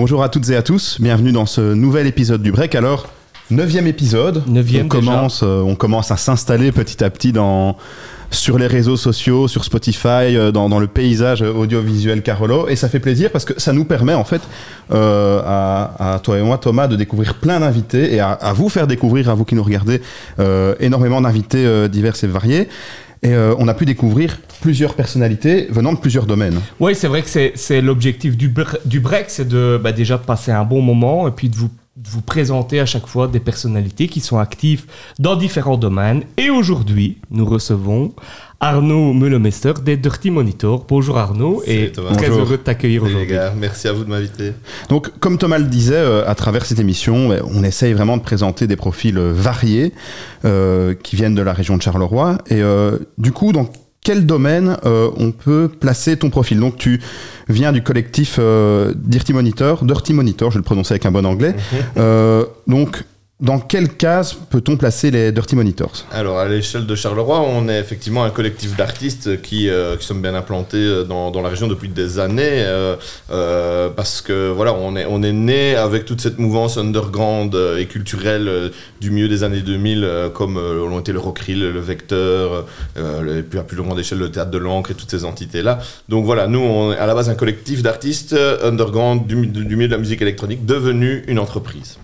Bonjour à toutes et à tous, bienvenue dans ce nouvel épisode du Break. Alors, neuvième épisode, Neuvième on, commence, euh, on commence à s'installer petit à petit dans, sur les réseaux sociaux, sur Spotify, euh, dans, dans le paysage audiovisuel Carolo. Et ça fait plaisir parce que ça nous permet en fait euh, à, à toi et moi, Thomas, de découvrir plein d'invités et à, à vous faire découvrir, à vous qui nous regardez, euh, énormément d'invités euh, divers et variés. Et euh, on a pu découvrir plusieurs personnalités venant de plusieurs domaines. Oui, c'est vrai que c'est- l'objectif du, du break, c'est de bah, déjà de passer un bon moment et puis de vous, de vous présenter à chaque fois des personnalités qui sont actives dans différents domaines. Et aujourd'hui, nous recevons Arnaud Meulemester des Dirty Monitor. Bonjour Arnaud et Thomas. très Bonjour. heureux de t'accueillir aujourd'hui. gars, merci à vous de m'inviter. Donc, comme Thomas le disait, euh, à travers cette émission, euh, on essaye vraiment de présenter des profils euh, variés euh, qui viennent de la région de Charleroi. Et euh, du coup, dans quel domaine euh, on peut placer ton profil? Donc, tu viens du collectif euh, Dirty Monitor, Dirty Monitor, je vais le prononcer avec un bon anglais. Euh, donc, dans quelle case peut-on placer les Dirty Monitors? Alors, à l'échelle de Charleroi, on est effectivement un collectif d'artistes qui, euh, qui sommes bien implantés euh, dans, dans la région depuis des années, euh, euh, parce que voilà, on est, on est né avec toute cette mouvance underground et culturelle du milieu des années 2000, euh, comme euh, l'ont été le Rockrill, le Vecteur, et puis à plus grande échelle le Théâtre de l'Ancre et toutes ces entités-là. Donc voilà, nous, on est à la base un collectif d'artistes underground du, du milieu de la musique électronique devenu une entreprise.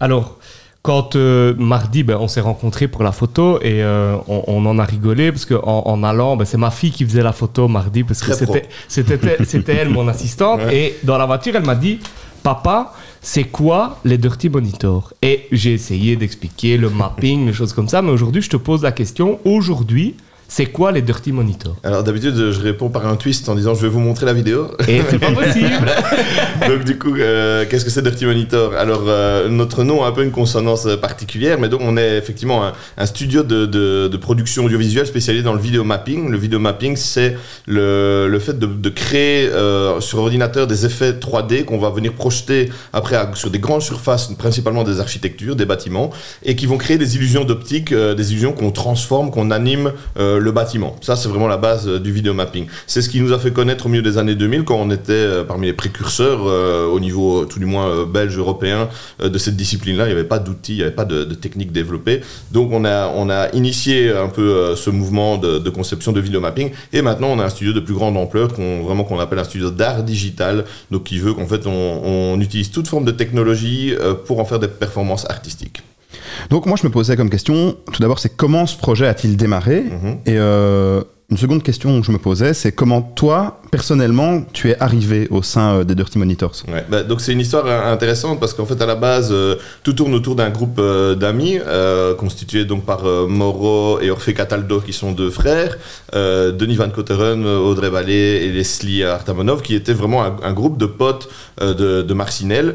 Alors, quand euh, mardi, ben, on s'est rencontrés pour la photo et euh, on, on en a rigolé parce qu'en en, en allant, ben, c'est ma fille qui faisait la photo mardi parce que c'était c'était c'était elle mon assistante. Ouais. et dans la voiture elle m'a dit papa c'est quoi les dirty monitors? Et j'ai essayé d'expliquer le mapping les choses comme ça mais aujourd'hui je te pose la question. Aujourd'hui c'est quoi les dirty monitors? Alors d'habitude, je réponds par un twist en disant je vais vous montrer la vidéo. et c'est pas possible donc du coup, euh, qu'est-ce que c'est Dirty Monitor? Alors euh, notre nom a un peu une consonance particulière, mais donc on est effectivement un, un studio de, de- de production audiovisuelle spécialisé dans le vidéo mapping. Le vidéo mapping, c'est le, le fait de, de créer euh, sur ordinateur des effets 3D qu'on va venir projeter après à- sur des grandes surfaces, principalement des architectures, des bâtiments, et qui vont créer des illusions d'optique, des illusions qu'on transforme, qu'on anime le bâtiment. Ça, c'est vraiment la base euh, du vidéo mapping. C'est ce qui nous a fait connaître au milieu des années 2000 quand on était euh, parmi les précurseurs euh, au niveau tout du moins belge, européen de cette discipline-là. Il n'y avait pas d'outils, il n'y avait pas de, de techniques développées. Donc on a, on a initié un peu ce mouvement de, conception de vidéo mapping et maintenant on a un studio de plus grande ampleur qu'on vraiment qu'on appelle un studio d'art digital, donc qui veut qu'en fait on, utilise toute forme de technologie pour en faire des performances artistiques. Donc, moi, je me posais comme question, tout d'abord, c'est comment ce projet a-t-il démarré Mhm. Et euh, une seconde question que je me posais, c'est comment toi, personnellement, tu es arrivé au sein euh, des Dirty Monitors? Ouais, bah, donc c'est une histoire euh, intéressante parce qu'en fait à la base euh, tout tourne autour d'un groupe euh, d'amis euh, constitué donc par Moro et Orphée Cataldo qui sont deux frères, Denis Van Koteren, Audrey Vallée et Leslie Artamonov qui étaient vraiment un, un groupe de potes de, de Marcinelle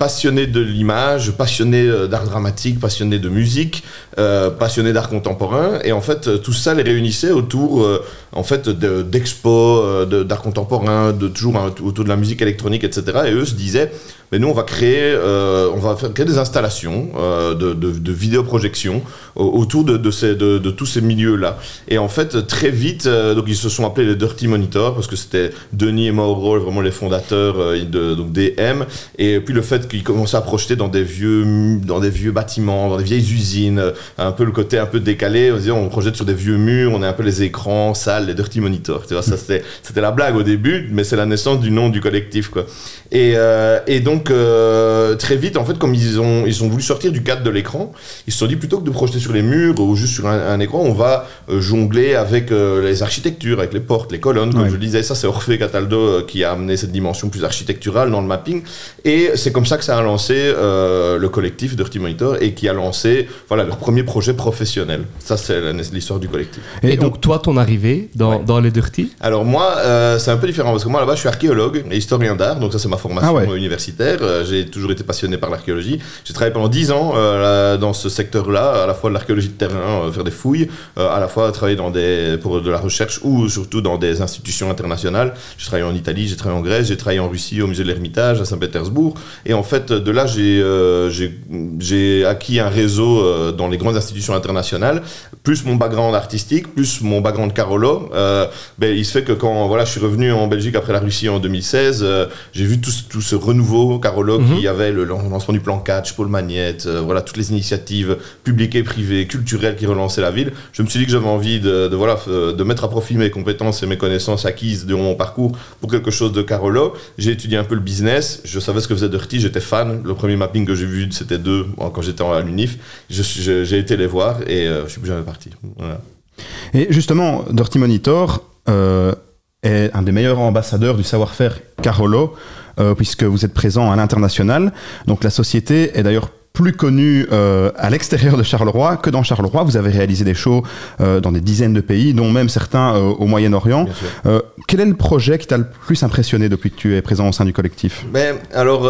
passionnés de l'image, passionnés euh, d'art dramatique, passionnés de musique, euh, passionnés d'art contemporain et en fait tout ça les réunissait autour euh, en fait de- d'expos euh, de- d'art contemporain, de toujours hein, autour de la musique électronique, etc. Et eux se disaient, mais nous on va créer, euh, on va créer des installations euh, de, de, de vidéoprojection au- autour de, de, ces, de, tous ces milieux-là. Et en fait très vite, euh, donc ils se sont appelés les Dirty Monitors parce que c'était Denis et Mauro vraiment les fondateurs de donc DM. Et puis le fait qu'ils commençaient à projeter dans des vieux, dans des vieux bâtiments, dans des vieilles usines, un peu le côté un peu décalé. On se disait, on projette sur des vieux murs, on est un peu les écrans, salles, les dirty monitors. Tu vois, ça c'était, c'était la blague au début, mais c'est la naissance du nom du collectif, quoi. Et, et donc euh, très vite, en fait, comme ils ont, ils ont voulu sortir du cadre de l'écran, ils se sont dit plutôt que de projeter sur les murs ou juste sur un, un écran, on va euh, jongler avec euh, les architectures, avec les portes, les colonnes, comme Ouais. je le disais. Ça, c'est Orphée Cataldo euh, qui a amené cette dimension plus architecturale dans le mapping. Et c'est comme ça que ça a lancé euh, le collectif Dirty Monitor et qui a lancé voilà, leur premier projet professionnel. Ça, c'est l'histoire du collectif. et donc toi ton arrivée dans, Ouais. dans les dirty? Alors moi, euh, c'est un peu différent parce que moi là-bas, je suis archéologue et historien d'art, donc ça c'est ma formation Ah ouais. universitaire. Euh, J'ai toujours été passionné par l'archéologie. J'ai travaillé pendant 10 ans euh, dans ce secteur-là, à la fois de l'archéologie de terrain, euh, faire des fouilles, à la fois travailler dans des, pour de la recherche ou surtout dans des institutions internationales. J'ai travaillé en Italie, j'ai travaillé en Grèce, j'ai travaillé en Russie au musée de l'Ermitage à Saint-Pétersbourg. Et en fait, de là, j'ai acquis un réseau dans les grandes institutions internationales, plus mon background artistique, plus mon background Carolo. Ben, il se fait que quand voilà, je suis revenu en Belgique après la Russie en 2016, euh, j'ai vu tout, tout ce renouveau Carolo Mhm. qui avait le lan- lancement du plan catch, Paul Magnette, euh, voilà, toutes les initiatives publiques et privées, culturelles qui relançaient la ville. Je me suis dit que j'avais envie de, de, voilà, f- de mettre à profit mes compétences et mes connaissances acquises durant mon parcours pour quelque chose de Carolo. J'ai étudié un peu le business, je savais ce que faisait Dirty, j'étais fan. Le premier mapping que j'ai vu, c'était deux quand j'étais à l'UNIF. J'ai été les voir et euh, je suis plus jamais parti. Voilà. Et justement, Dirty Monitor euh, est un des meilleurs ambassadeurs du savoir-faire Carolo, euh, puisque vous êtes présent à l'international. Donc la société est d'ailleurs plus connue euh, à l'extérieur de Charleroi que dans Charleroi. Vous avez réalisé des shows euh, dans des dizaines de pays, dont même certains euh, au Moyen-Orient. Quel est le projet qui t'a le plus impressionné depuis que tu es présent au sein du collectif? Mais alors,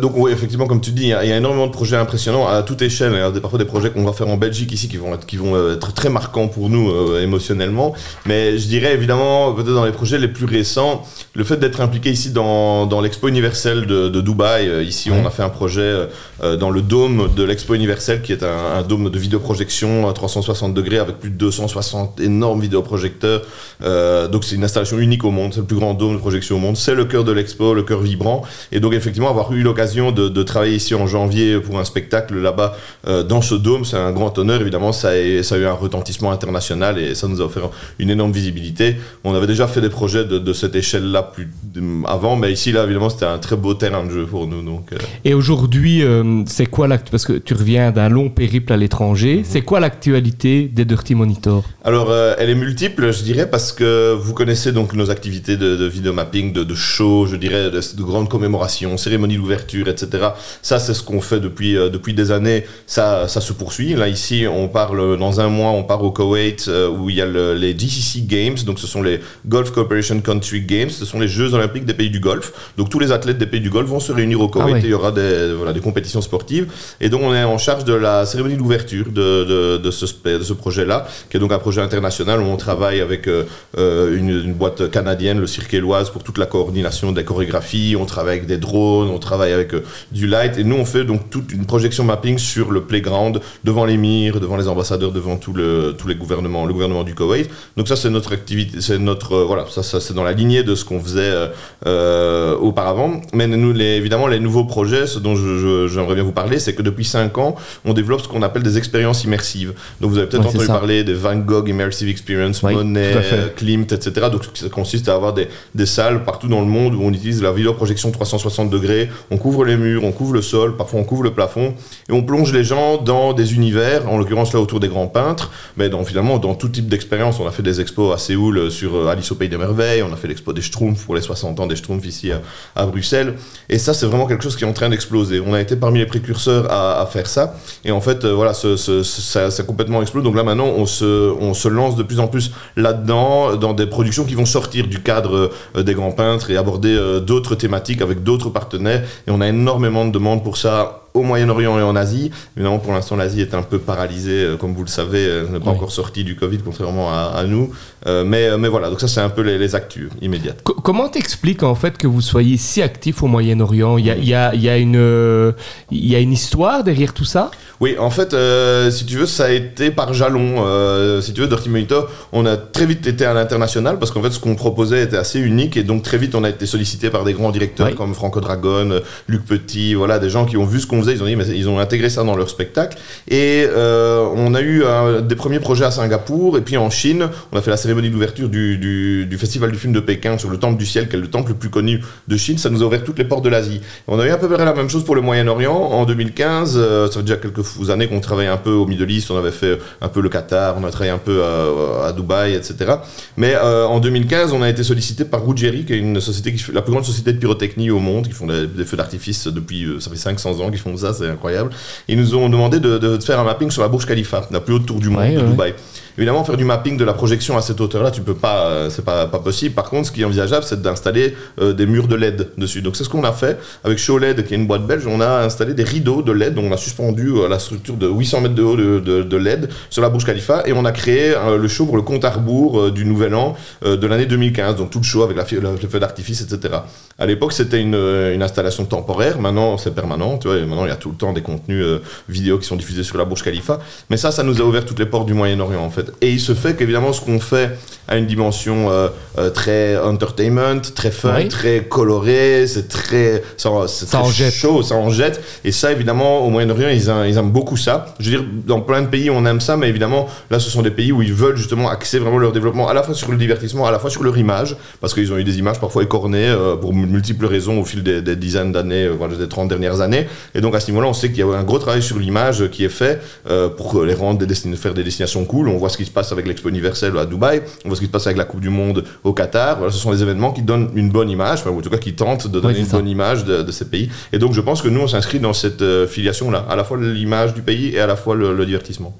donc oui, effectivement, comme tu dis, il y, a il y a énormément de projets impressionnants à toute échelle. Il y a des- parfois des projets qu'on va faire en Belgique ici qui vont être, qui vont être très marquants pour nous émotionnellement. Mais je dirais évidemment, peut-être dans les projets les plus récents, le fait d'être impliqué ici dans, dans l'expo universelle de, de Dubaï. Ici, on a fait un projet euh, le dôme de l'expo universelle qui est un, dôme de vidéoprojection à 360 degrés avec plus de 260 énormes vidéoprojecteurs. Euh, donc c'est une installation unique au monde, c'est le plus grand dôme de projection au monde. C'est le cœur de l'expo, le cœur vibrant. Et donc effectivement avoir eu l'occasion de, travailler ici en janvier pour un spectacle là-bas euh, dans ce dôme, c'est un grand honneur. Évidemment, ça a, eu un retentissement international et ça nous a offert une énorme visibilité. On avait déjà fait des projets de, cette échelle-là avant, mais ici là évidemment c'était un très beau terrain de jeu pour nous. Donc, euh, Et aujourd'hui, euh, c'est quoi l'actu Parce que tu reviens d'un long périple à l'étranger. C'est quoi l'actualité des Dirty Monitor Alors, euh, elle est multiple, je dirais, parce que vous connaissez donc nos activités de, de vidéo mapping, de, de show, je dirais, de, de grandes commémorations, cérémonies d'ouverture, etc. Ça, c'est ce qu'on fait depuis, euh, depuis des années. Ça, ça se poursuit. Là, ici, on parle, dans un mois, on part au Koweït, euh, où il y a le- les GCC Games. Donc, ce sont les Gulf Cooperation Country Games. Ce sont les Jeux Olympiques des pays du Golfe. Donc, tous les athlètes des pays du Golfe vont se réunir au Koweït ouais. et il y aura des, voilà, des compétitions sportives. Et donc, on est en charge de la cérémonie d'ouverture de, ce, projet-là, qui est donc un projet international où on travaille avec euh, euh, une, boîte canadienne, le Cirque Éloise, pour toute la coordination des chorégraphies. On travaille avec des drones, on travaille avec euh, du light. Et nous, on fait donc toute une projection mapping sur le playground, devant l'émir, devant les ambassadeurs, devant le, tous les gouvernements, le gouvernement du Koweït. Donc ça, c'est notre activité, c'est notre, voilà, ça, c'est dans la lignée de ce qu'on faisait auparavant. Mais les, évidemment, les nouveaux projets, ce dont j'aimerais bien vous parler, c'est que depuis 5 ans, on développe ce qu'on appelle des expériences immersives. Donc vous avez peut-être Ouais, entendu parler des Van Gogh Immersive Experience, Oui, Monet, fait. Klimt, etc. Donc ça consiste à avoir des, des salles partout dans le monde où on utilise la vidéoprojection 360 degrés, on couvre les murs, on couvre le sol, parfois on couvre le plafond, et on plonge les gens dans des univers, en l'occurrence là autour des grands peintres, mais dans, finalement dans tout type d'expérience. On a fait des expos à Séoul euh, sur euh, Alice au Pays des Merveilles, on a fait l'expo des Schtroumpfs pour les 60 ans des Schtroumpfs ici à, à Bruxelles, et ça c'est vraiment quelque chose qui est en train d'exploser. On a été parmi les précurseurs à, faire ça, et en fait euh, voilà, ce, ça complètement explose. Donc là maintenant on se, on se lance de plus en plus là-dedans, dans des productions qui vont sortir du cadre euh, des grands peintres et aborder euh, d'autres thématiques avec d'autres partenaires, et on a énormément de demandes pour ça au Moyen-Orient et en Asie. Évidemment, pour l'instant, l'Asie est un peu paralysée, euh, comme vous le savez, euh, elle n'est pas Oui. encore sortie du Covid, contrairement à, à nous. Euh, mais, mais voilà, donc ça, c'est un peu les, les actus immédiates. Co- comment t'expliques en fait que vous soyez si actif au Moyen-Orient? Il y a, y, a, il y, a une, il y a une histoire derrière tout ça? Oui, en fait, euh, si tu veux, ça a été par jalon. Euh, si tu veux, Dirty Monitor, on a très vite été à l'international parce qu'en fait, ce qu'on proposait était assez unique et donc très vite, on a été sollicité par des grands directeurs Oui. comme Franco Dragon, euh, Luc Petit, voilà, des gens qui ont vu ce qu'on faisait. Ils ont dit, mais ils ont intégré ça dans leur spectacle. Et euh, on a eu des premiers projets à Singapour et puis en Chine, on a fait la cérémonie d'ouverture du, du, du festival du film de Pékin sur le temple du ciel, qui est le temple le plus connu de Chine. Ça nous a ouvert toutes les portes de l'Asie. On a eu à peu près la même chose pour le Moyen-Orient en 2015. euh, ça fait déjà quelques fous années qu'on travaillait un peu au Middle East. On avait fait un peu le Qatar, on a travaillé un peu à, à Dubaï, etc. Mais euh, en 2015, on a été sollicité par Ruggieri, qui est une société qui la plus grande société de pyrotechnie au monde, qui font des, des feux d'artifice depuis euh, ça fait 500 ans qu'ils font ça, c'est incroyable. Ils nous ont demandé de, de faire un mapping sur la Burj Khalifa, la plus haute tour du monde Ouais, de ouais. Dubaï. Évidemment, faire du mapping de la projection à cette hauteur-là, tu peux pas, euh, c'est pas, pas possible. Par contre, ce qui est envisageable, c'est d'installer euh, des murs de LED dessus. Donc c'est ce qu'on a fait avec Show LED, qui est une boîte belge. On a installé des rideaux de LED, donc on a suspendu euh, la structure de 800 mètres de haut de, LED sur la Burj Khalifa et on a créé le show pour le compte à rebours du Nouvel An de l'année 2015. Donc tout le show avec la, le, feu d'artifice, etc. À l'époque, c'était une, installation temporaire. Maintenant, c'est permanent. Maintenant, il y a tout le temps des contenus vidéo qui sont diffusés sur la Burj Khalifa. Mais ça, ça nous a ouvert toutes les portes du Moyen-Orient, en fait. Et il se fait qu'évidemment, ce qu'on fait a une dimension euh, euh, très entertainment, très fun, Oui. très coloré, c'est très, ça, Ça très en jette. chaud, ça en jette. Et ça, évidemment, au Moyen-Orient, ils, aiment- ils aiment beaucoup ça. Je veux dire, dans plein de pays, on aime ça, mais évidemment, là, ce sont des pays où ils veulent justement axer vraiment leur développement à la fois sur le divertissement, à la fois sur leur image, parce qu'ils ont eu des images parfois écornées euh, pour multiples raisons au fil des, des dizaines d'années, euh, voire des 30 dernières années. Et donc, à ce niveau-là, on sait qu'il y a un gros travail sur l'image qui est fait pour les rendre des faire des destinations cool. On voit ce qui se passe avec l'Expo universelle à Dubaï, on voit ce qui se passe avec la Coupe du Monde au Qatar. Voilà, ce sont des événements qui donnent une bonne image, enfin, ou en tout cas qui tentent de donner une ça. bonne image de, de ces pays. Et donc, je pense que nous, on s'inscrit dans cette euh, filiation-là, à la fois l'image du pays et à la fois le, le divertissement.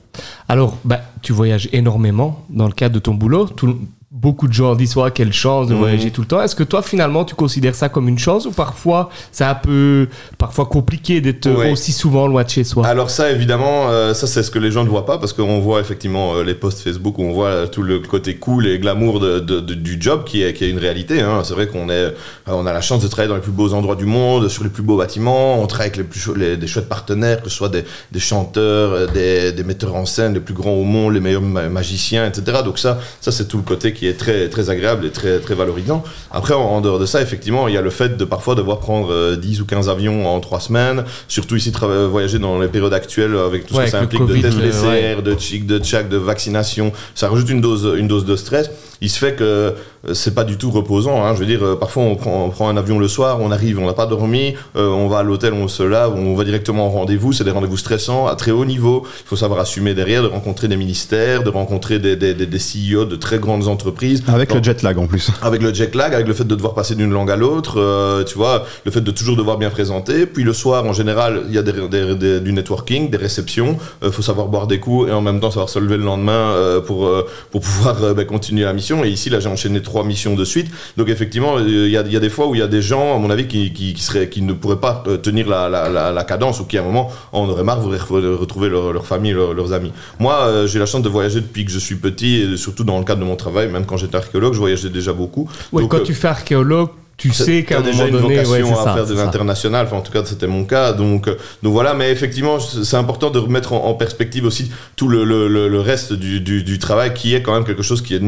Alors, bah, tu voyages énormément dans le cadre de ton boulot. Tout- beaucoup de gens disent ouais, quelle chance de Mhm. voyager tout le temps. Est-ce que toi, finalement, tu considères ça comme une chance ou parfois c'est un peu parfois compliqué d'être Ouais. aussi souvent loin de chez soi? Alors ça, évidemment, euh, ça c'est ce que les gens ne voient pas parce qu'on voit effectivement euh, les posts Facebook où on voit euh, tout le côté cool et glamour de, de- de- du job qui est, qui est une réalité. hein. C'est vrai qu'on est, euh, on a la chance de travailler dans les plus beaux endroits du monde, sur les plus beaux bâtiments. On travaille avec les plus les- des chouettes partenaires, que ce soit des, des chanteurs, des, des metteurs en scène, les plus grands au monde, les meilleurs ma- magiciens, etc. Donc ça, ça c'est tout le côté qui est très très agréable et très très valorisant. Après, en, en dehors de ça, effectivement, il y a le fait de parfois devoir prendre euh, 10 ou 15 avions en 3 semaines, surtout ici trava- voyager dans les périodes actuelles avec tout Ouais, ce que ça implique de tests euh, PCR, de chic, de tchac, de vaccination. Ça rajoute une dose, une dose de stress. Il se fait que euh, c'est pas du tout reposant. hein. Je veux dire, euh, parfois on prend, on prend un avion le soir, on arrive, on n'a pas dormi, euh, on va à l'hôtel, on se lave, on va directement en rendez-vous. C'est des rendez-vous stressants à très haut niveau. Il faut savoir assumer derrière, de rencontrer des ministères, de rencontrer des, des, des, des CEO de très grandes entreprises. Avec le jet lag en plus. avec le jet lag, avec le fait de devoir passer d'une langue à l'autre, euh, tu vois, le fait de toujours devoir bien présenter. Puis le soir, en général, il y a des, du networking, des réceptions. Il faut savoir boire des coups et en même temps savoir se lever le lendemain euh, pour, euh, pour pouvoir euh, ben, continuer la mission. Et ici, là, j'ai enchaîné trois missions de suite. Donc effectivement, euh, il y, a, il y a des fois où il y a des gens, à mon avis, qui, qui, qui, seraient, qui ne pourraient pas euh, tenir la, la, la, la cadence ou qui, à un moment, en auraient marre, voudraient re- retrouver leur, leur famille, leur- leurs amis. Moi, euh, j'ai la chance de voyager depuis que je suis petit et surtout dans le cadre de mon travail, même quand j'étais archéologue, je voyageais déjà beaucoup. Ouais, Donc, quand euh, tu fais archéologue, tu sais qu'à un déjà moment une donné, ouais, vocation c'est à ça, faire de l'international. Enfin, en tout cas, c'était mon cas. Donc, euh, donc voilà. Mais effectivement, c'est important de remettre en, en perspective aussi tout le, le, le, reste du, du, du travail, qui est quand même quelque chose qui est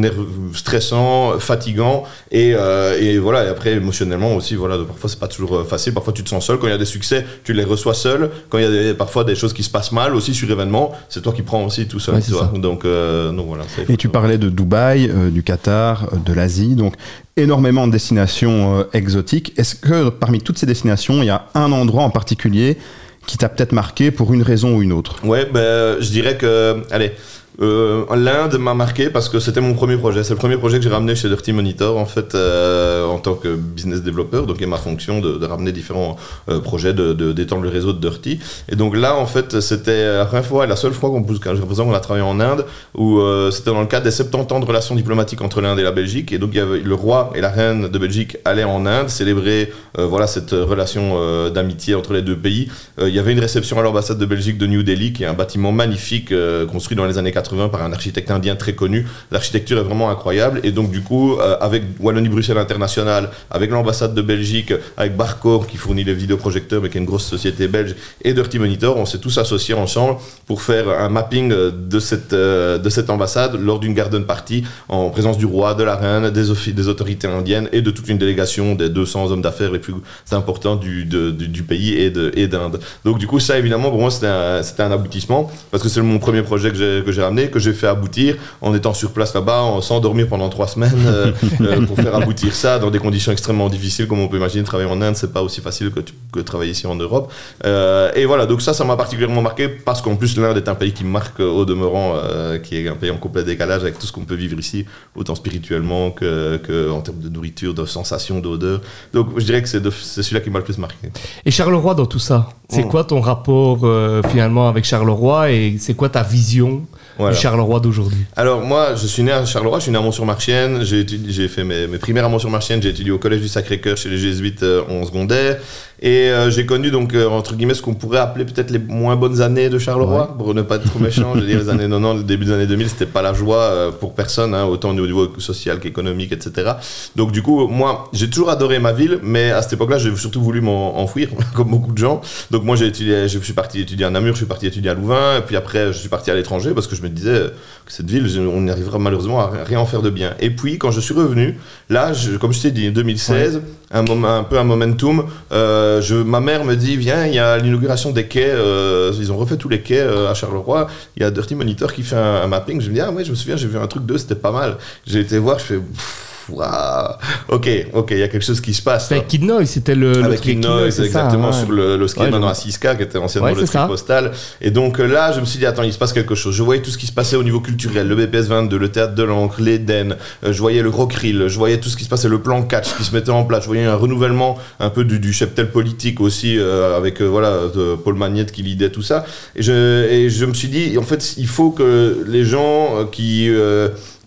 stressant, fatigant, et, euh, et voilà. Et après, émotionnellement aussi, voilà. de- Parfois, c'est pas toujours euh, facile. Parfois, tu te sens seul. Quand il y a des succès, tu les reçois seul. Quand il y a des- parfois des choses qui se passent mal aussi sur événement, c'est toi qui prends aussi tout seul. Ouais, ça. Donc, euh, donc voilà. Et tu parlais de Dubaï, euh, du Qatar, euh, de l'Asie, donc énormément de destinations euh, exotiques. Est-ce que parmi toutes ces destinations, il y a un endroit en particulier qui t'a peut-être marqué pour une raison ou une autre? Ouais, ben, je dirais que, allez, euh, l'Inde m'a marqué parce que c'était mon premier projet. C'est le premier projet que j'ai ramené chez Dirty Monitor, en fait, euh, en tant que business développeur. Donc, a ma fonction de, ramener différents euh, projets, de, de- d'étendre le réseau de Dirty. Et donc là, en fait, c'était la première fois et la seule fois qu'on a travaillé en Inde, où c'était dans le cadre des 70 ans de relations diplomatiques entre l'Inde et la Belgique. Et donc, il y avait le roi et la reine de Belgique allaient en Inde célébrer, voilà, cette relation d'amitié entre les deux pays. Il y avait une réception à l'ambassade de Belgique de New Delhi, qui est un bâtiment magnifique construit dans les années 80 par un architecte indien très connu. L'architecture est vraiment incroyable. Et donc, du coup, euh, avec Wallonie-Bruxelles International, avec l'ambassade de Belgique, avec Barco, qui fournit les vidéoprojecteurs, mais qui est une grosse société belge, et Dirty Monitor, on s'est tous associés ensemble pour faire un mapping de cette, euh, de cette ambassade lors d'une garden party en présence du roi, de la reine, des, autorités indiennes et de toute une délégation des 200 hommes d'affaires les plus importants du, du, pays et de- et d'Inde. Donc du coup, ça évidemment, pour moi, c'était un, un aboutissement parce que c'est mon premier projet que j'ai, que j'ai ramené, que j'ai fait aboutir en étant sur place là-bas, sans dormir pendant trois semaines euh, euh, pour faire aboutir ça dans des conditions extrêmement difficiles, comme on peut imaginer. Travailler en Inde, c'est pas aussi facile que, tu- que travailler ici en Europe. Euh, et voilà, donc ça, ça m'a particulièrement marqué parce qu'en plus, l'Inde est un pays qui marque au demeurant, qui est un pays en complet décalage avec tout ce qu'on peut vivre ici, autant spirituellement que, que en termes de nourriture, de sensations, d'odeur. Donc je dirais que c'est, celui-là qui m'a le plus marqué. Et Charleroi dans tout ça, C'est Mm. quoi ton rapport euh, finalement avec Charleroi et c'est quoi ta vision Voilà. du Charleroi d'aujourd'hui Alors moi, je suis né à Charleroi, je suis né à Mont-sur-Marchienne, j'ai fait mes, mes primaires à Mont-sur-Marchienne, j'ai étudié au collège du Sacré-Cœur chez les jésuites euh, en secondaire, et euh, j'ai connu donc euh, entre guillemets ce qu'on pourrait appeler peut-être les moins bonnes années de Charleroi, pour ne pas être trop méchant, je veux dire les années 90, le début des années 2000, c'était pas la joie euh, pour personne, hein, autant au niveau social qu'économique, etc. Donc du coup, moi, j'ai toujours adoré ma ville, mais à cette époque-là, j'ai surtout voulu m'en enfuir, comme beaucoup de gens. Donc moi, j'ai étudié, je suis parti étudier à Namur, je suis parti étudier à Louvain, et puis après, je suis parti à l'étranger parce que je me disais euh, cette ville, on n'y arrivera malheureusement à rien en faire de bien. Et puis, quand je suis revenu, là, je- comme je t'ai dit, 2016, un, moment, un peu un momentum, euh, je, ma mère me dit, viens, il y a l'inauguration des quais, euh, ils ont refait tous les quais euh, à Charleroi, il y a Dirty Monitor qui fait un, un mapping, je me dis, ah ouais, je me souviens, j'ai vu un truc d'eux, c'était pas mal. J'ai été voir, je fais, pff, waouh, ok, ok, il y a quelque chose qui se passe. C'était avec Kid Noise, c'était le, le Avec Kid Noise, Noise, c'est ça, exactement, ouais. sur le, le ski Ouais, maintenant à 6K, qui était anciennement Ouais, le ça. postal. Et donc euh, là, je me suis dit, attends, il se passe quelque chose. Je voyais tout ce qui se passait au niveau culturel, le BPS 22, le théâtre de l'encre, l'Eden, euh, je voyais le Rockrill, je voyais tout ce qui se passait, le plan catch qui se mettait en place, je voyais un renouvellement un peu du, du cheptel politique aussi, euh, avec euh, voilà, Paul Magnette qui lidait tout ça. Et je, et je me suis dit, en fait, il faut que les gens euh, qui.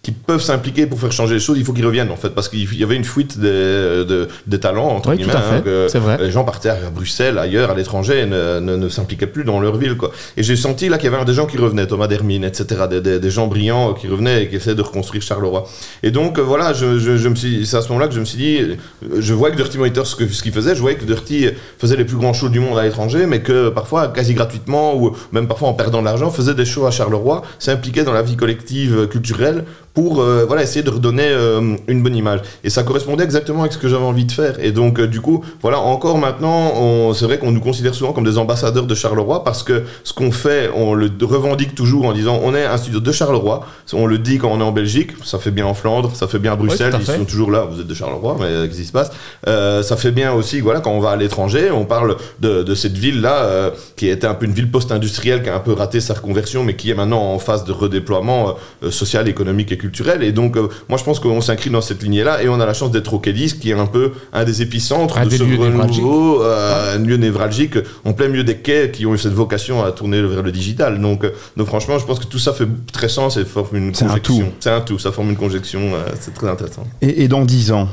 Euh, qui peuvent s'impliquer pour faire changer les choses, il faut qu'ils reviennent en fait, parce qu'il y avait une fuite des, de- des talents, entre Oui, guillemets. hein, c'est vrai. Les gens partaient à Bruxelles, ailleurs, à l'étranger, et ne, ne, ne s'impliquaient plus dans leur ville. Quoi. Et j'ai senti là qu'il y avait des gens qui revenaient, Thomas Dermine, etc., des, des, des gens brillants euh, qui revenaient et qui essayaient de reconstruire Charleroi. Et donc euh, voilà, je, je, je me suis, c'est à ce moment-là que je me suis dit, euh, je voyais que Dirty Monitor, ce que- ce qu'il faisait, je voyais que Dirty faisait les plus grands shows du monde à l'étranger, mais que parfois, quasi gratuitement, ou même parfois en perdant de l'argent, faisait des shows à Charleroi, s'impliquait dans la vie collective euh, culturelle pour euh, voilà, essayer de redonner euh, une bonne image. Et ça correspondait exactement avec ce que j'avais envie de faire. Et donc, euh, du coup, voilà, encore maintenant, on- c'est vrai qu'on nous considère souvent comme des ambassadeurs de Charleroi parce que ce qu'on fait, on le revendique toujours en disant on est un studio de Charleroi. On le dit quand on est en Belgique, ça fait bien en Flandre, ça fait bien à Bruxelles, à ils sont toujours là, vous êtes de Charleroi, mais qu'est-ce qui se passe? Euh, Ça fait bien aussi, voilà, quand on va à l'étranger, on parle de, de cette ville-là euh, qui était un peu une ville post-industrielle qui a un peu raté sa reconversion, mais qui est maintenant en phase de redéploiement euh, social, économique et Et donc, euh, moi, je pense qu'on s'inscrit dans cette lignée-là et on a la chance d'être au Kédis, qui est un peu un des épicentres Un de des ce renouveau, euh, un lieu névralgique, en plein milieu des quais qui ont eu cette vocation à tourner vers le digital. Donc, euh, donc franchement, je pense que tout ça fait très sens et forme une C'est un tout. C'est un tout, ça forme une conjonction, euh, c'est très intéressant. Et, et dans 10 ans,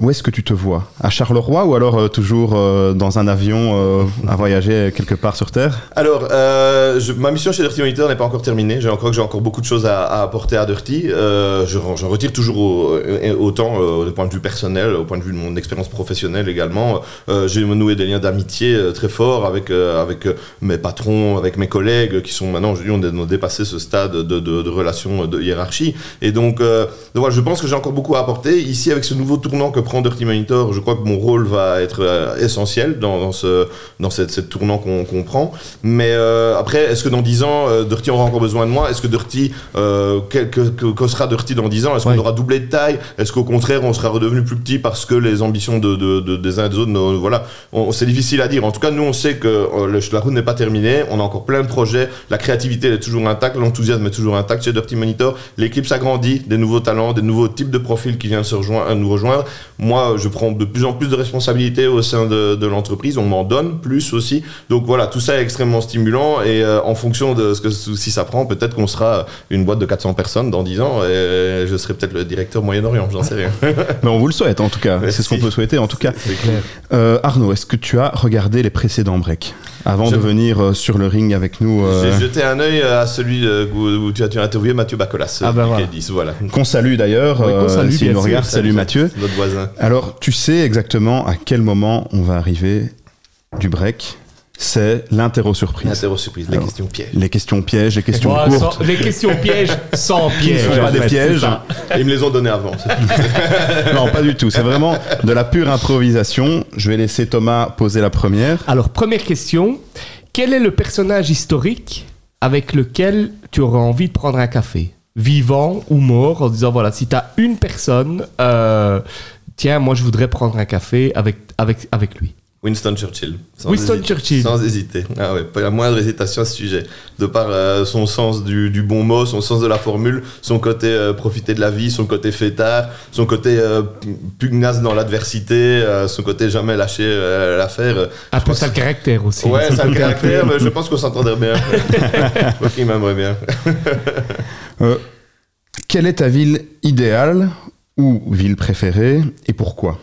où est-ce que tu te vois? À Charleroi ou alors euh, toujours euh, dans un avion euh, à voyager quelque part sur Terre? Alors, je- ma mission chez Dirty Monitor n'est pas encore terminée. J'ai encore, j'ai encore beaucoup de choses à, apporter à Dirty. Je, j'en retire toujours au- autant du point de vue personnel, au point de vue de mon expérience professionnelle également. J'ai noué des liens d'amitié très forts avec, avec mes patrons, avec mes collègues qui sont maintenant, aujourd'hui, on a dépassé ce stade de, de, de relations de hiérarchie. Et donc, donc voilà, je pense que j'ai encore beaucoup à apporter. Ici, avec ce nouveau tournant que prend Dirty Monitor, je crois que mon rôle va être euh, essentiel dans, dans, ce, dans cette, cette tournant qu'on qu'on prend. Mais euh, après, est-ce que dans 10 ans, euh, Dirty aura encore besoin de moi? Est-ce que Dirty, euh, quel- que, que- que sera Dirty dans 10 ans? Est-ce qu'on Ouais. aura doublé de taille? Est-ce qu'au contraire, on sera redevenu plus petit parce que les ambitions de, de- de- des uns et des autres, voilà, c'est difficile à dire. En tout cas, nous, on sait que euh, le, la route n'est pas terminée. On a encore plein de projets. La créativité elle est toujours intacte. L'enthousiasme est toujours intact chez Dirty Monitor. L'équipe s'agrandit, des nouveaux talents, des nouveaux types de profils qui viennent se rejoindre, nous rejoindre. Moi, je prends de plus en plus de responsabilités au sein de, de l'entreprise. On m'en donne plus aussi. Donc voilà, tout ça est extrêmement stimulant et euh, en fonction de ce que si ça prend, peut-être qu'on sera une boîte de 400 personnes dans 10 ans et je serai peut-être le directeur Moyen-Orient, j'en sais rien. Mais on vous le souhaite en tout cas. C'est ce qu'on peut souhaiter en tout cas. C'est clair. Euh, Arnaud, est-ce que tu as regardé les précédents breaks? Avant Je- de venir euh, sur le ring avec nous euh, J'ai jeté un œil à celui euh, où, où tu as, tu as interviewé Mathieu Bacolas, Ah bah voilà. K10, voilà. Qu'on salue d'ailleurs, Oui, qu'on salue, bien nous sûr. regarde. Salut Mathieu. Notre voisin. Alors, tu sais exactement à quel moment on va arriver du break. C'est l'interro surprise. Interro surprise, les Alors, questions pièges. Les questions pièges, les questions Voilà, courtes. sans- les questions pièges sans pièges. sont pas en des fait, pièges. Ils me les ont donnés avant. Non, pas du tout. C'est vraiment de la pure improvisation. Je vais laisser Thomas poser la première. Alors, première question. Quel est le personnage historique avec lequel tu aurais envie de prendre un café? Vivant ou mort En disant, voilà, si tu as une personne, euh, tiens, moi je voudrais prendre un café avec, avec, avec lui. Winston Churchill. Sans Winston hésiter. Churchill. Sans hésiter. Ah ouais, pas la moindre hésitation à ce sujet. De par euh, son sens du, du bon mot, son sens de la formule, son côté euh, profiter de la vie, son côté fêtard, son côté euh, pugnace dans l'adversité, euh, son côté jamais lâcher l'affaire. Un peu pense- ça le caractère aussi. Ouais, ça a le caractère, mais je pense qu'on s'entendrait bien. Moi qui m'aimerait bien. Quelle est ta ville idéale ou ville préférée et pourquoi?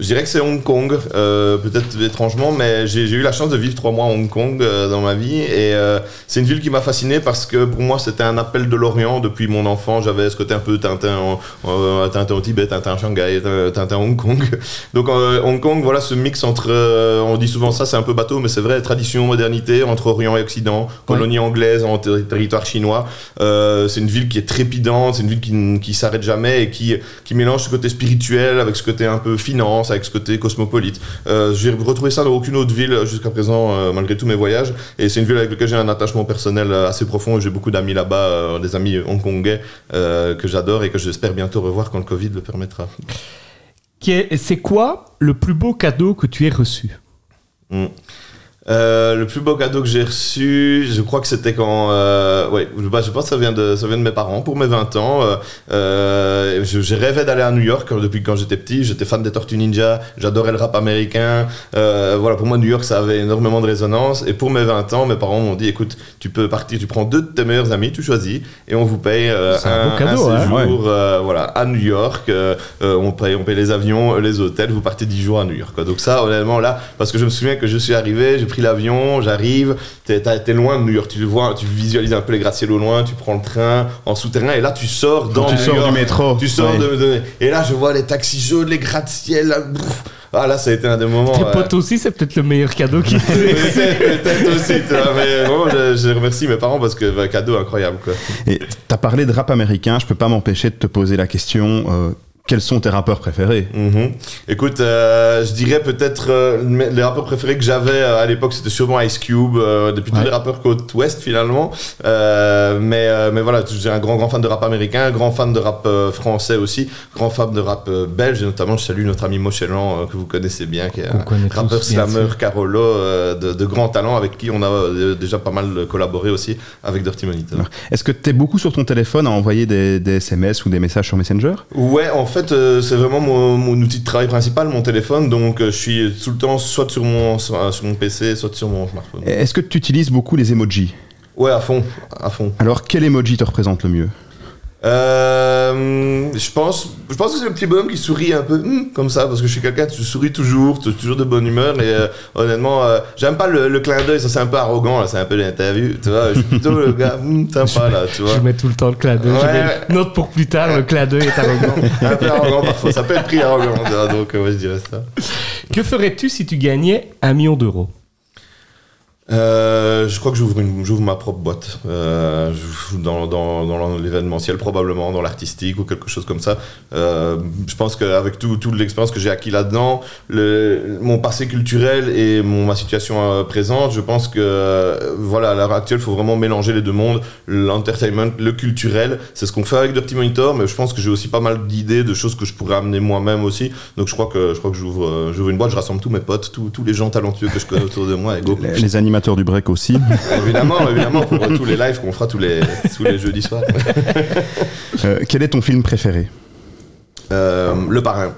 Je dirais que c'est Hong Kong, euh, peut-être étrangement, mais j'ai eu la chance de vivre trois mois à Hong Kong euh, dans ma vie et euh, c'est une ville qui m'a fasciné parce que pour moi c'était un appel de l'Orient depuis mon enfant. J'avais ce côté un peu Tintin, en- en- Tintin au Tibet, Tintin à Shanghai, Tintin- à Hong Kong. Donc euh, Hong Kong, voilà ce mix entre, euh, on dit souvent ça, c'est un peu bateau, mais c'est vrai, tradition, modernité, entre Orient et Occident, colonie anglaise en ter- territoire chinois. Euh, c'est une ville qui est trépidante, c'est une ville qui, qui s'arrête jamais et qui, qui mélange ce côté spirituel avec ce côté un peu finance, avec ce côté cosmopolite. Euh, j'ai retrouvé ça dans aucune autre ville jusqu'à présent, euh, malgré tous mes voyages. Et c'est une ville avec laquelle j'ai un attachement personnel euh, assez profond. J'ai beaucoup d'amis là-bas, euh, des amis hongkongais que j'adore et que j'espère bientôt revoir quand le Covid le permettra. C'est quoi le plus beau cadeau que tu aies reçu? Mm. Euh, le plus beau cadeau que j'ai reçu, je crois que c'était quand, euh, ouais, je, bah, je pense que ça vient de, ça vient de mes parents pour mes 20 ans. Euh, euh, je, je rêvais d'aller à New York depuis quand j'étais petit. J'étais fan des Tortues Ninja, j'adorais le rap américain. Euh, voilà, pour moi New York ça avait énormément de résonance. Et pour mes 20 ans, mes parents m'ont dit, écoute, tu peux partir, tu prends deux de tes meilleurs amis, tu choisis, et on vous paye un beau cadeau, hein. séjour, voilà, à New York. On paye, on paye les avions, les hôtels. Vous partez 10 jours à New York. quoi. Donc ça, honnêtement, là, parce que je me souviens que je suis arrivé, j'ai pris l'avion, j'arrive, t'es loin de New York, tu le vois, tu visualises un peu les gratte-ciel au loin, tu prends le train en souterrain, et là tu sors dans tu New sors York. du métro. Tu sors Ouais. de, de- Et là, je vois les taxis jaunes, les gratte-ciel. là, brrr. Ah là, ça a été un des moments. Tes potes aussi, c'est peut-être le meilleur cadeau qui Peut-être peut-être aussi, tu vois, mais vraiment, je, je remercie mes parents parce que bah, cadeau incroyable, quoi. Et t'as parlé de rap américain, je peux pas m'empêcher de te poser la question euh, quels sont tes rappeurs préférés Mhm. Écoute, euh, je dirais peut-être euh, les rappeurs préférés que j'avais euh, à l'époque, c'était sûrement Ice Cube, depuis tous les rappeurs côte ouest finalement. Mais, mais voilà, j'ai un grand grand fan de rap américain, grand fan de rap français aussi, grand fan de rap belge, et notamment je salue notre ami Mochelan que vous connaissez bien, qui est un rappeur slammer. Carolo de, de grand talent avec qui on a déjà pas mal collaboré aussi avec Dirty Monitor. Est-ce que t'es beaucoup sur ton téléphone à envoyer des, des SMS ou des messages sur Messenger? Ouais, en fait, euh, c'est vraiment mon, mon outil de travail principal, mon téléphone. Donc, euh, je suis tout le temps soit sur mon, sur, sur mon PC, soit sur mon smartphone. Est-ce que tu utilises beaucoup les emojis? Ouais, à fond, à fond. Alors quel emoji te représente le mieux? Euh, je pense, je pense que c'est le petit bonhomme qui sourit un peu hum, comme ça, parce que je suis quelqu'un qui sourit toujours, toujours de bonne humeur. Et euh, honnêtement, euh, j'aime pas le, le clin d'œil, ça c'est un peu arrogant, là, c'est un peu l'interview. Tu vois, je suis plutôt le gars hum, sympa là, tu vois. Je mets tout le temps le clin d'œil. Ouais, ouais. Note pour plus tard, le clin d'œil est arrogant. Un peu arrogant parfois, ça peut être pris arrogant, tu donc euh, je dirais ça. que ferais-tu si tu gagnais un million d'euros? Euh, je crois que j'ouvre une- j'ouvre ma propre boîte euh, dans, dans, dans l'événementiel probablement dans l'artistique ou quelque chose comme ça. Euh, je pense qu'avec tout, toute l'expérience que j'ai acquis là-dedans mon passé culturel et mon, ma situation euh, présente je pense que euh, voilà à l'heure actuelle il faut vraiment mélanger les deux mondes. L'entertainment le culturel c'est ce qu'on fait avec Dirty Monitor mais je pense que j'ai aussi pas mal d'idées de choses que je pourrais amener moi-même aussi. Donc je crois que je crois que j'ouvre j'ouvre une boîte je rassemble tous mes potes tous, tous les gens talentueux que je connais autour de moi et go. Les, les du break aussi. Évidemment, évidemment, pour tous les lives qu'on fera tous les, tous les jeudis soirs. Euh, quel est ton film préféré? Euh, le parrain.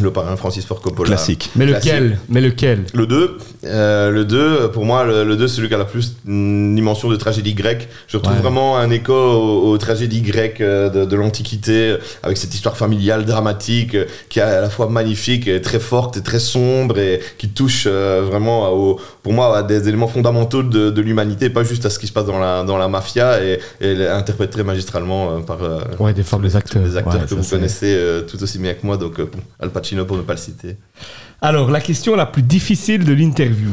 Le parrain Francis Ford Coppola. Classique. Mais Classique. lequel Mais lequel Le 2, euh, le 2, pour moi, le, le 2, c'est celui qui a la plus une dimension de tragédie grecque. Je retrouve Ouais. vraiment un écho aux, aux tragédies grecques euh, de, de l'Antiquité, avec cette histoire familiale dramatique, euh, qui est à la fois magnifique, et très forte et très sombre, et qui touche euh, vraiment, à- au- pour moi, à des éléments fondamentaux de, de l'humanité, pas juste à ce qui se passe dans la, dans la mafia, et, et elle est interprétée magistralement euh, par euh, Ouais, des formes des acteurs. des acteurs Ouais, que vous connaissez euh, tout aussi bien que moi, donc euh, bon, Pacino pour ne pas le citer. Alors, la question la plus difficile de l'interview.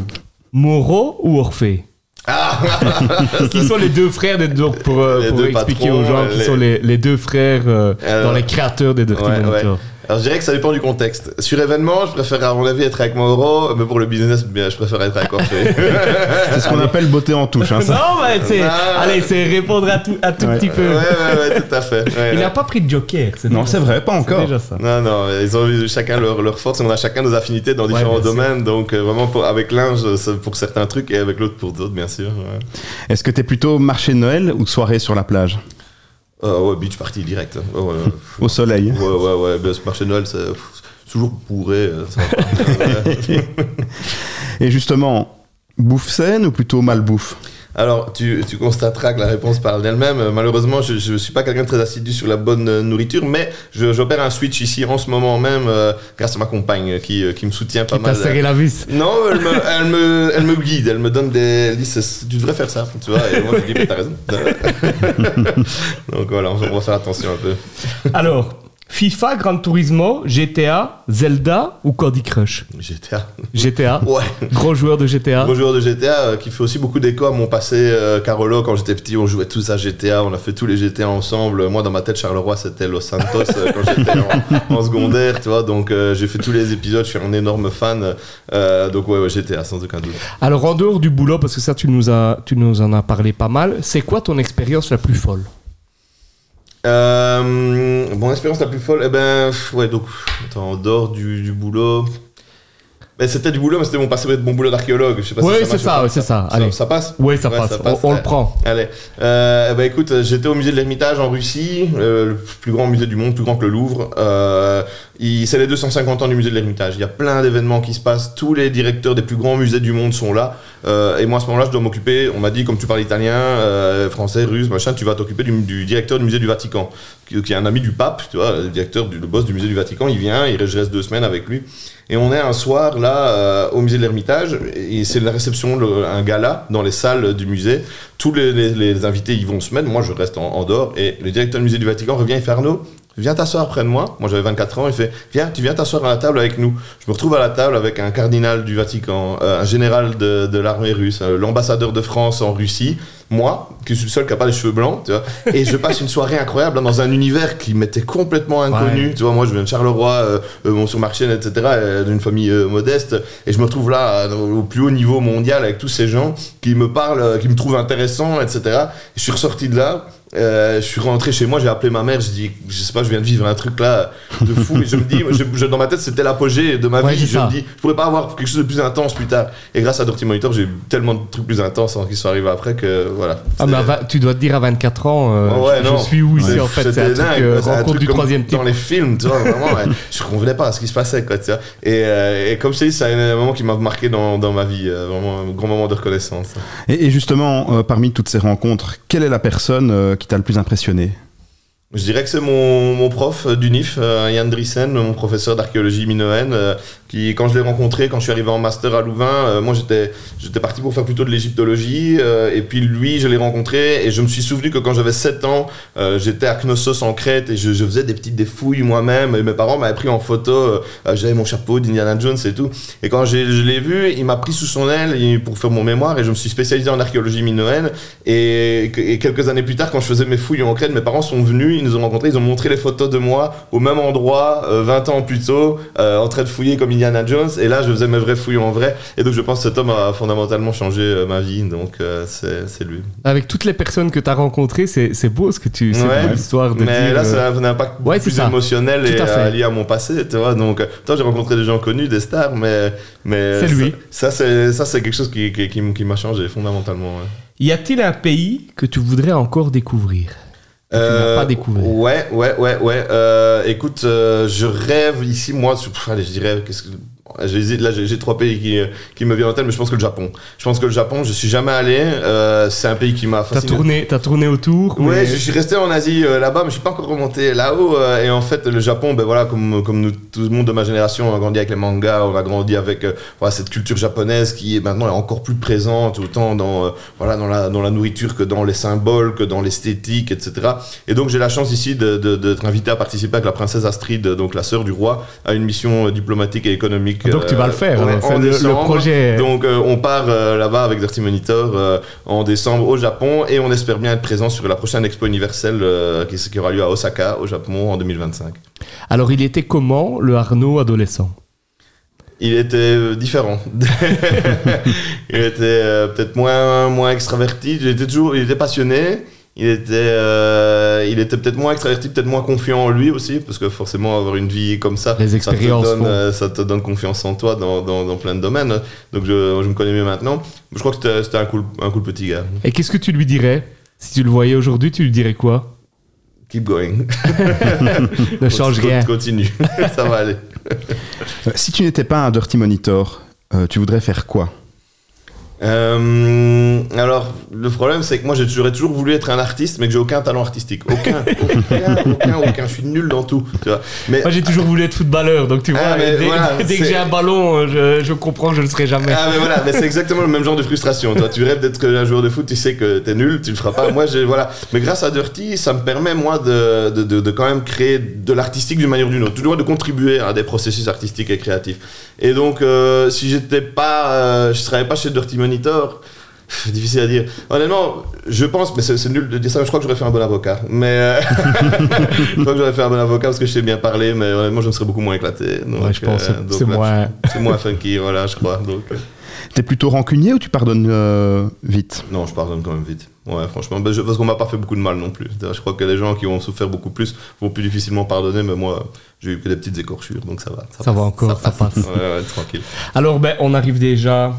Moreau ou Orphée? Qui sont les deux frères des deux, pour, euh, pour deux expliquer patrons, aux gens euh, qui sont les, les deux frères euh, dans les créateurs des Dirty ouais. Alors je dirais que ça dépend du contexte. Sur événement, je préfère à mon avis être avec Mauro, mais pour le business, bien, je préfère être avec Orphée. C'est ce qu'on appelle beauté en touche. Hein, ça. Non, mais c'est. Non. Allez, c'est répondre à tout, à tout Ouais. petit ouais, peu. ouais, ouais, tout à fait. Ouais, Il ouais. n'a pas pris de joker. Non, déjà c'est vrai, pas C'est encore. déjà ça. Non, non, ils ont eu chacun leur, leur force et on a chacun nos affinités dans Ouais, différents domaines. Donc, euh, vraiment, pour, avec l'un, je- c'est pour certains trucs et avec l'autre pour d'autres, bien sûr. Ouais, Est-ce que t'es plutôt marché de Noël ou soirée sur la plage? Euh, ouais beach party direct. Ouais, Au soleil ouais, ouais, ouais. Ben, ce marché de Noël, c'est toujours bourré. Ouais. Et justement, bouffe saine ou plutôt mal bouffe? Alors, tu, tu constateras que la réponse parle d'elle-même. Malheureusement, je ne suis pas quelqu'un de très assidu sur la bonne euh, nourriture, mais je- j'opère un switch ici en ce moment même euh, grâce à ma compagne euh, qui, qui me soutient pas Qui mal. serré la vis. Non, elle me, elle, me, elle me guide, elle me donne des. Elle dit tu devrais faire ça, tu vois. Et moi je dis mais t'as raison. Donc voilà, on va faire attention un peu. Alors, FIFA, Gran Turismo, GTA, Zelda ou Candy Crush GTA. GTA, Ouais. gros joueur de GTA. Gros joueur de GTA euh, qui fait aussi beaucoup d'écho à mon passé euh, Carolo. Quand j'étais petit, on jouait tous à GTA, on a fait tous les GTA ensemble. Moi, dans ma tête, Charleroi, c'était Los Santos euh, quand j'étais en, en secondaire, tu vois. Donc j'ai fait tous les épisodes, je suis un énorme fan. Donc ouais, ouais, GTA, sans aucun doute. Alors, en dehors du boulot, parce que ça, tu nous, as, tu nous en as parlé pas mal, c'est quoi ton expérience la plus folle? Euh, mon expérience la plus folle, eh ben, ouais, donc, attends, en dehors du, du boulot. Ben, c'était du boulot, mais c'était mon passé de mon boulot d'archéologue. Je sais pas Ouais, si c'est ça, ouais, c'est ça. Allez. Ça, passe Ouais, ça Ouais, passe, ça on- passe, on, le prend. Allez. Euh, bah écoute, euh, j'étais au musée de l'Ermitage en Russie, euh, le plus grand musée du monde, plus grand que le Louvre. C'est les 250 ans du musée de l'Ermitage. Il y a plein d'événements qui se passent. Tous les directeurs des plus grands musées du monde sont là. Euh, et moi, à ce moment-là, je dois m'occuper. On m'a dit, comme tu parles italien, euh, français, russe, machin, tu vas t'occuper du, du directeur du musée du Vatican, qui, qui est un ami du pape, tu vois, le directeur, du, le boss du musée du Vatican. Il vient, il, reste deux semaines avec lui. Et on est un soir là euh, au musée de l'Ermitage et c'est la réception, le- un gala dans les salles du musée. Tous les, les- les invités y vont se mettre, moi je reste en, en dehors et le directeur du musée du Vatican revient et fait Arnaud, viens t'asseoir près de moi. Moi j'avais 24 ans, il fait viens, tu viens t'asseoir à la table avec nous. Je me retrouve à la table avec un cardinal du Vatican, euh, un général de, de l'armée russe, euh, l'ambassadeur de France en Russie, moi qui suis le seul qui n'a pas les cheveux blancs, tu vois. Et je passe une soirée incroyable hein, dans un univers qui m'était complètement inconnu. Ouais. Tu vois, moi je viens de Charleroi, euh, euh, bon, sur Marchienne, etc., euh, d'une famille euh, modeste, et je me retrouve là euh, au plus haut niveau mondial avec tous ces gens qui me parlent, euh, qui me trouvent intéressant, etc. Et je suis ressorti de là. Euh, je suis rentré chez moi, j'ai appelé ma mère, je dis, je sais pas, je viens de vivre un truc là de fou, mais je me dis, je- je- dans ma tête, c'était l'apogée de ma Ouais, vie. Je ça. me dis, je pourrais pas avoir quelque chose de plus intense plus tard. Et grâce à Dirty Monitor, j'ai eu tellement de trucs plus intenses hein, qui sont arrivés après que voilà. Ah, mais tu dois te dire à 24 ans, euh, Ouais, je, suis où ici Ouais, en fait? C'est c'était un euh, un rencontre truc du troisième type. Dans les films, tu vois, vraiment, ouais. je ne convenais pas à ce qui se passait, quoi, tu vois. Et, euh, et comme je t'ai dit, c'est un moment qui m'a marqué dans, dans ma vie, euh, vraiment un grand moment de reconnaissance. Et, et justement, euh, parmi toutes ces rencontres, quelle est la personne euh, qui t'a le plus impressionné Je dirais que c'est mon, prof euh, d'UNIF, euh, Yann Drissen, mon professeur d'archéologie minoenne, euh, qui, quand je l'ai rencontré, quand je suis arrivé en master à Louvain, euh, moi j'étais, j'étais parti pour faire plutôt de l'égyptologie, euh, et puis lui, je l'ai rencontré, et je me suis souvenu que quand j'avais 7 ans, euh, j'étais à Knossos en Crète, et je, je faisais des petites des fouilles moi-même, et mes parents m'avaient pris en photo, euh, euh, j'avais mon chapeau d'Indiana Jones et tout, et quand je l'ai vu, il m'a pris sous son aile il- pour faire mon mémoire, et je me suis spécialisé en archéologie minoenne, et, et quelques années plus tard, quand je faisais mes fouilles en Crète, mes parents sont venus, ils nous ont rencontrés, ils ont montré les photos de moi au même endroit, euh, 20 ans plus tôt, euh, en train de fouiller comme Indiana Jones. Et là, je faisais mes vraies fouilles en vrai. Et donc, je pense que cet homme a fondamentalement changé euh, ma vie. Donc, euh, c'est c'est lui. Avec toutes les personnes que tu as rencontrées, c'est c'est beau ce que tu. C'est Ouais. l'histoire de Mais dire, là, euh, ça a un impact ouais, c'est plus ça. émotionnel Tout et à euh, lié à mon passé, tu vois. Donc, euh, toi, j'ai rencontré des gens connus, des stars, mais. mais C'est ça- lui. Ça, c'est ça, c'est quelque chose qui, qui, qui m'a changé fondamentalement. ouais. Y a-t-il un pays que tu voudrais encore découvrir? Tu n'as pas découvert Ouais, ouais, ouais, ouais. Euh, écoute, euh, je rêve ici, moi, sur- allez, je dirais, qu'est-ce que. J'hésite, là j'ai trois pays qui, qui me viennent en tête, mais je pense que le Japon. Je pense que le Japon, je suis jamais allé. euh, c'est un pays qui m'a T'as fasciné. tourné, t'as tourné autour Ouais, mais- je suis resté en Asie euh, là-bas, mais je suis pas encore remonté là-haut. euh, et en fait, le Japon, ben voilà, comme, comme nous, tout le monde de ma génération, on a grandi avec les mangas, on a grandi avec voilà, cette culture japonaise qui est maintenant encore plus présente, autant dans, voilà, dans, la, dans la nourriture que dans les symboles, que dans l'esthétique, etc. Et donc, j'ai la chance ici de- de- d'être invité à participer avec la princesse Astrid, donc la sœur du roi, à une mission diplomatique et économique Donc tu vas le faire, en c'est le- projet. Donc euh, on part euh, là-bas avec Dirty Monitor euh, en décembre au Japon et on espère bien être présent sur la prochaine expo universelle euh, qui, qui aura lieu à Osaka au Japon en 2025. Alors, il était comment le Arnaud adolescent? Il était euh, différent. il était euh, peut-être moins, moins extraverti. Il était toujours, il était passionné. Il était, euh, il était peut-être moins extraverti, peut-être moins confiant en lui aussi, parce que forcément avoir une vie comme ça, Les ça te expériences donne, euh, ça te donne confiance en toi dans, dans, dans plein de domaines. Donc je, je me connais mieux maintenant. Je crois que c'était- c'était un cool, un cool petit gars. Et qu'est-ce que tu lui dirais Si tu le voyais aujourd'hui, tu lui dirais quoi? Keep going. Ne change rien. Continue. ça va aller. Euh, Si tu n'étais pas un Dirty Monitor, euh, tu voudrais faire quoi? Euh, alors, le problème, c'est que moi, j'ai- j'aurais toujours voulu être un artiste, mais que j'ai aucun talent artistique. Aucun, aucun, aucun, aucun. Je suis nul dans tout. Tu vois. Mais, Moi, j'ai toujours voulu être footballeur, donc tu vois, Ah, mais dès, voilà, dès que j'ai un ballon, je, je comprends que je ne le serai jamais. ah, mais voilà, mais c'est exactement le même genre de frustration. Toi, tu rêves d'être un joueur de foot, tu sais que t'es nul, tu le feras pas. Moi, j'ai, voilà. Mais grâce à Dirty, ça me permet, moi, de, de, de, de quand même créer de l'artistique d'une manière ou d'une autre. Toujours de contribuer à des processus artistiques et créatifs. Et donc, euh, si j'étais pas, euh, je travaillais pas chez Dirty Monitor, difficile à dire. Honnêtement, je pense, mais c'est, nul de dire ça, mais je crois que j'aurais fait un bon avocat. Mais, euh, je crois que j'aurais fait un bon avocat parce que je sais bien parler, mais honnêtement, je me serais beaucoup moins éclaté. Donc, Ouais, je pense euh, c'est- donc c'est là, moins- c'est moins funky, voilà, je crois. Donc, euh, T'es plutôt rancunier ou tu pardonnes euh, vite? Non, je pardonne quand même vite. Ouais, franchement, ben, je- parce qu'on m'a pas fait beaucoup de mal non plus. Je crois que les gens qui ont souffert beaucoup plus vont plus difficilement pardonner, mais moi, j'ai eu que des petites écorchures, donc ça va. Ça va encore, ça passe. Ouais, ouais, tranquille. Alors, ben, on arrive déjà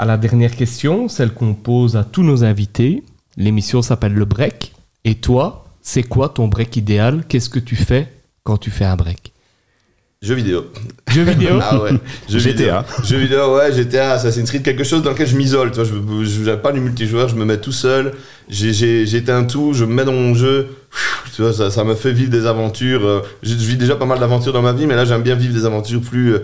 à la dernière question, celle qu'on pose à tous nos invités. L'émission s'appelle le break. Et toi, c'est quoi ton break idéal? Qu'est-ce que tu fais quand tu fais un break? Jeux vidéo. Jeux vidéo? Ah ouais. Jeux GTA. Vidéo. Jeux vidéo, ouais, GTA, Assassin's Creed, quelque chose dans lequel je m'isole. Je j'aime pas du multijoueur, je me mets tout seul. J'éteins tout, je me mets dans mon jeu. Tu vois, ça, ça me fait vivre des aventures. euh, Je, je vis déjà pas mal d'aventures dans ma vie, mais là, j'aime bien vivre des aventures plus euh,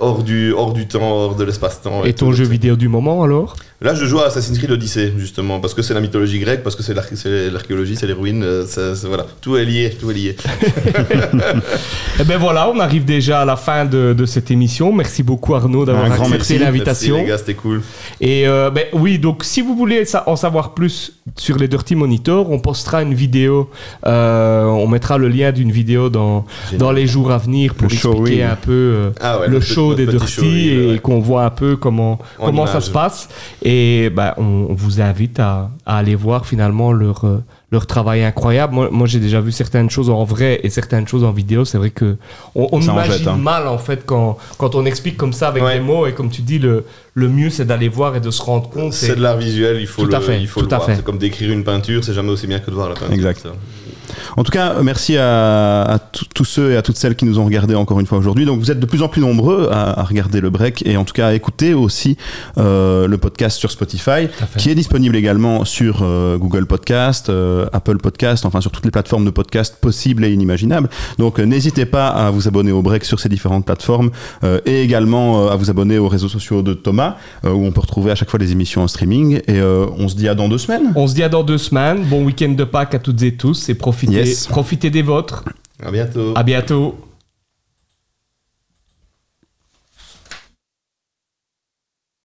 hors du, hors du temps, hors de l'espace-temps. Et ton jeu vidéo du moment alors? Là, je joue à Assassin's Creed Odyssey, justement, parce que c'est la mythologie grecque, parce que c'est l'arch- c'est l'archéologie, c'est les ruines, euh, voilà, tout est lié, tout est lié. Eh ben voilà, on arrive déjà à la fin de, de cette émission. Merci beaucoup Arnaud d'avoir Un grand accepté merci. l'invitation. Merci les gars, c'était cool. Et euh, ben, oui, donc si vous voulez en savoir plus sur les Dirty Monitors, on postera une vidéo, euh, on mettra le lien d'une vidéo dans, Génial. dans les jours à venir pour Le expliquer un peu euh, Ah ouais, le notre show des Dirty et ouais. qu'on voit un peu comment, En comment ça se passe. Et ben, on, on vous invite à, à aller voir finalement leur, euh, leur travail incroyable. Moi, moi j'ai déjà vu certaines choses en vrai et certaines choses en vidéo. C'est vrai que on, on imagine jette, hein. mal en fait quand, quand on explique comme ça avec Ouais. des mots et comme tu dis, le, le mieux c'est d'aller voir et de se rendre compte. C'est de l'art visuel, il faut Tout le, à fait, il faut tout le à voir. C'est comme d'écrire une peinture, c'est jamais aussi bien que de voir la peinture. Exact. En tout cas, merci à, à tous- ceux et à toutes celles qui nous ont regardés encore une fois aujourd'hui. Donc, vous êtes de plus en plus nombreux à, à regarder le break et en tout cas à écouter aussi euh, le podcast sur Spotify, qui est disponible également sur euh, Google Podcast, euh, Apple Podcast, enfin sur toutes les plateformes de podcast possibles et inimaginables. Donc, n'hésitez pas à vous abonner au break sur ces différentes plateformes et également à vous abonner aux réseaux sociaux de Thomas, où on peut retrouver à chaque fois des émissions en streaming. Et on se dit à dans deux semaines. On se dit à dans deux semaines. Bon week-end de Pâques à toutes et tous et profitez, Yes. profitez des vôtres. À bientôt. À bientôt.